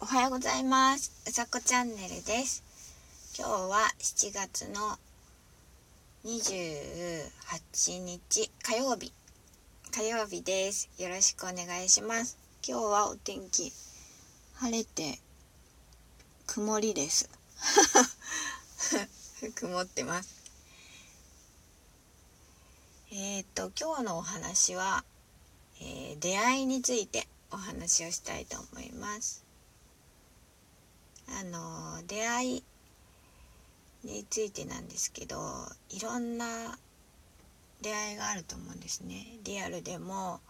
おはようございます。うさこチャンネルです。今日は7月の28日火曜日。火曜日です。よろしくお願いします。今日はお天気晴れて曇りです。曇ってます。えっ、ー、と今日のお話は、えー、出会いについてお話をしたいと思います。あの出会いについてなんですけどいろんな出会いがあると思うんですね。リアルでも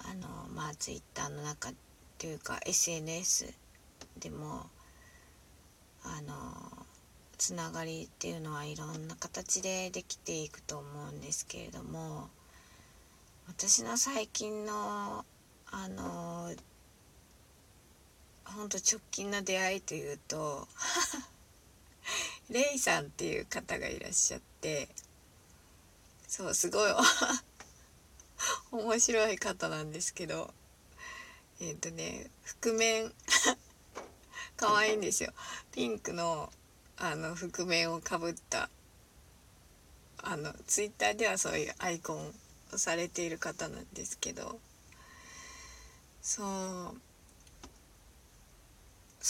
あのまあツイッターの中というか SNS でもあのつながりっていうのはいろんな形でできていくと思うんですけれども私の最近のあのほんと直近の出会いというと レイさんっていう方がいらっしゃってそうすごい 面白い方なんですけどえっ、ー、とね覆面 可愛いんですよ。ピンクのあの覆面をかぶったあのツイッターではそういうアイコンをされている方なんですけどそう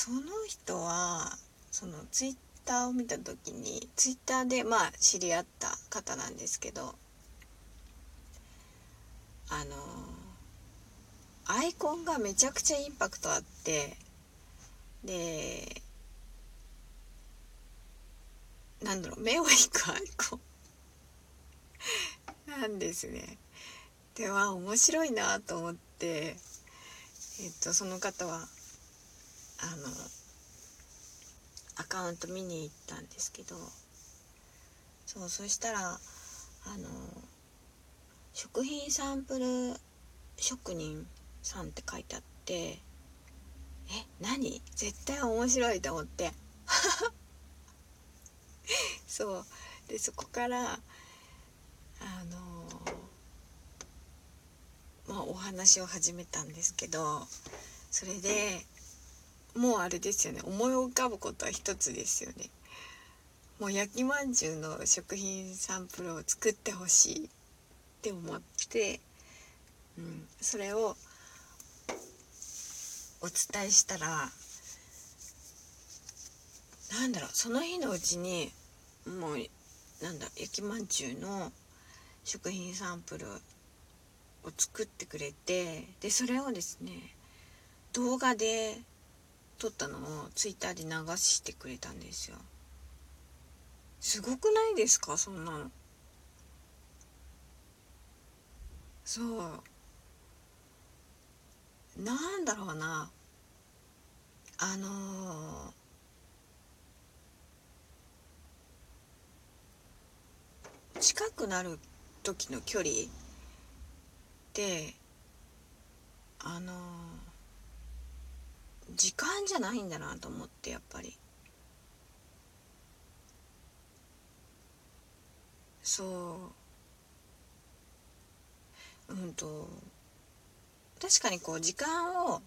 その人はそのツイッターを見た時にツイッターでまあ知り合った方なんですけどあのアイコンがめちゃくちゃインパクトあってでなんだろう目を引くアイコン なんですね。では面白いなと思ってえっとその方はあのアカウント見に行ったんですけどそうそしたらあの食品サンプル職人さんって書いてあってえ何？絶対面白いと思って。そう。でそこからあのまあお話を始めたんですけどそれでもうあれですよね。思い浮かぶことは一つですよね。もう焼きまんじゅうの食品サンプルを作ってほしい。って思って、うん、それをお伝えしたらなんだろう。その日のうちにもうなんだ焼きまんじゅうの食品サンプルを作ってくれてでそれをですね動画で撮ったのをツイッターで流してくれたんですよ。すごくないですか？そんなの。そう。なんだろうな。あのー、近くなる時の距離であのー時間じゃないんだなと思ってやっぱり。そう。うんと確かにこう時間を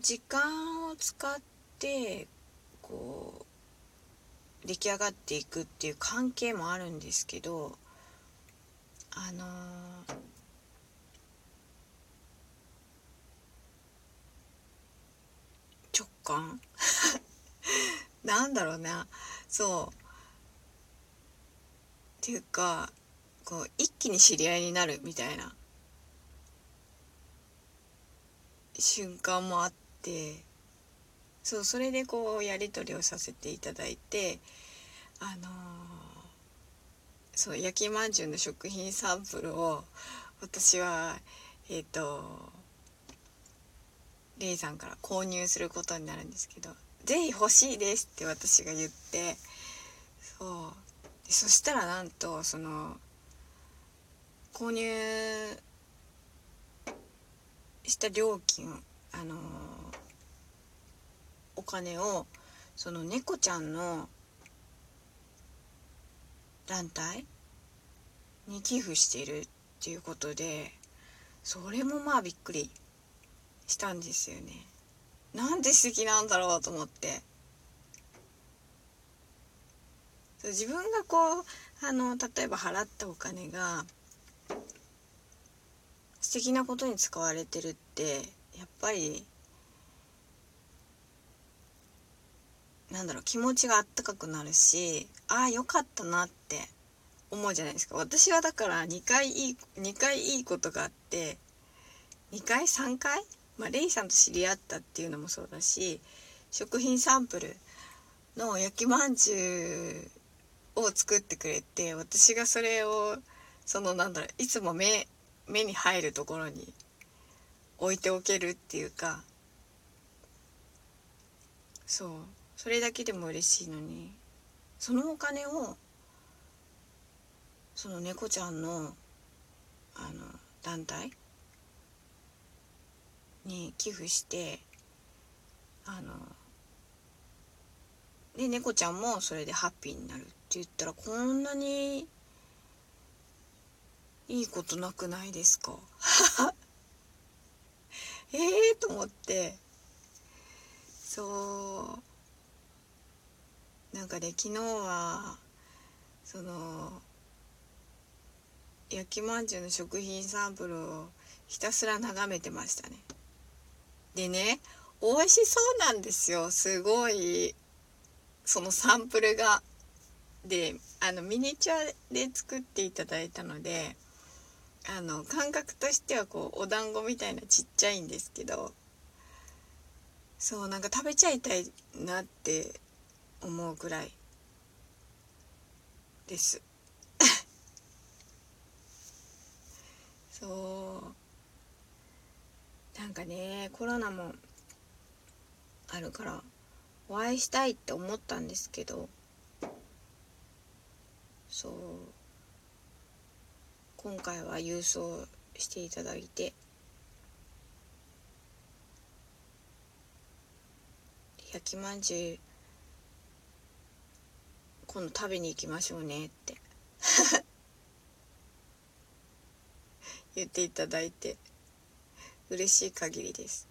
時間を使ってこう出来上がっていくっていう関係もあるんですけどあのー感 なんだろうな。そう。っていうかこう一気に知り合いになるみたいな。瞬間もあって。そうそれでこうやり取りをさせていただいて。あのー、そう焼きまんじゅうの食品サンプルを私はえっ、ー、とさんから購入することになるんですけど「是非欲しいです」って私が言ってそう。そしたらなんとその購入した料金あのお金をその猫ちゃんの団体？に寄付しているっていうことでそれもまあびっくり。したんですよね。なんで素敵なんだろうと思って自分がこうあの例えば払ったお金が素敵なことに使われてるってやっぱりなんだろう気持ちがあったかくなるしああよかったなって思うじゃないですか私はだから2回いい2回いいことがあって2回3回まあレイさんと知り合ったっていうのもそうだし食品サンプルの焼きまんじゅうを作ってくれて私がそれをそのなんだろういつも目目に入るところに置いておけるっていうかそうそれだけでも嬉しいのにそのお金をその猫ちゃんのあの団体に寄付してあので猫ちゃんもそれでハッピーになるって言ったらこんなにいいことなくないですか？ええと思って。そう。なんかね昨日はその焼きまんじゅうの食品サンプルをひたすら眺めてましたね。でね美味しそうなんですよ。すごいそのサンプルが。であのミニチュアで作っていただいたのであの感覚としてはこうお団子みたいなちっちゃいんですけどそうなんか食べちゃいたいなって思うぐらいです。そう。なんかねコロナもあるからお会いしたいって思ったんですけどそう今回は郵送していただいて焼きまんじゅう今度食べに行きましょうねって 言っていただいて。嬉しい限りです。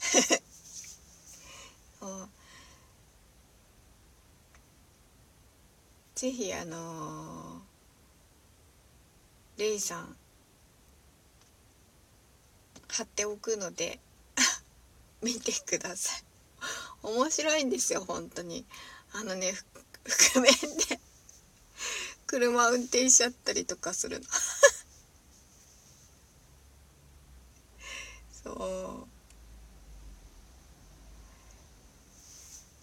ぜひあのーレイさん貼っておくので 見てください。面白いんですよ本当に。あのね 覆面で車運転しちゃったりとかするのそ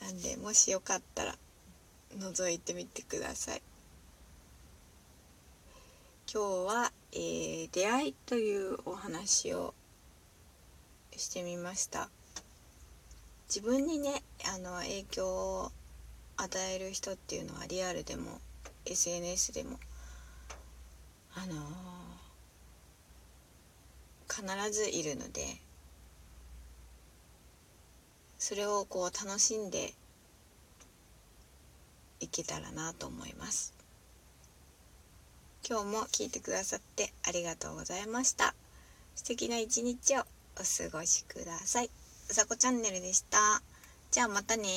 うなんでもしよかったら覗いてみてください。今日は、えー、出会いというお話をしてみました。自分にねあの影響を与える人っていうのはリアルでも SNS でもあのー、必ずいるのでそれをこう楽しんでいけたらなと思います今日も聞いてくださってありがとうございました。素敵な一日をお過ごしください。うさこチャンネルでした。じゃあまたね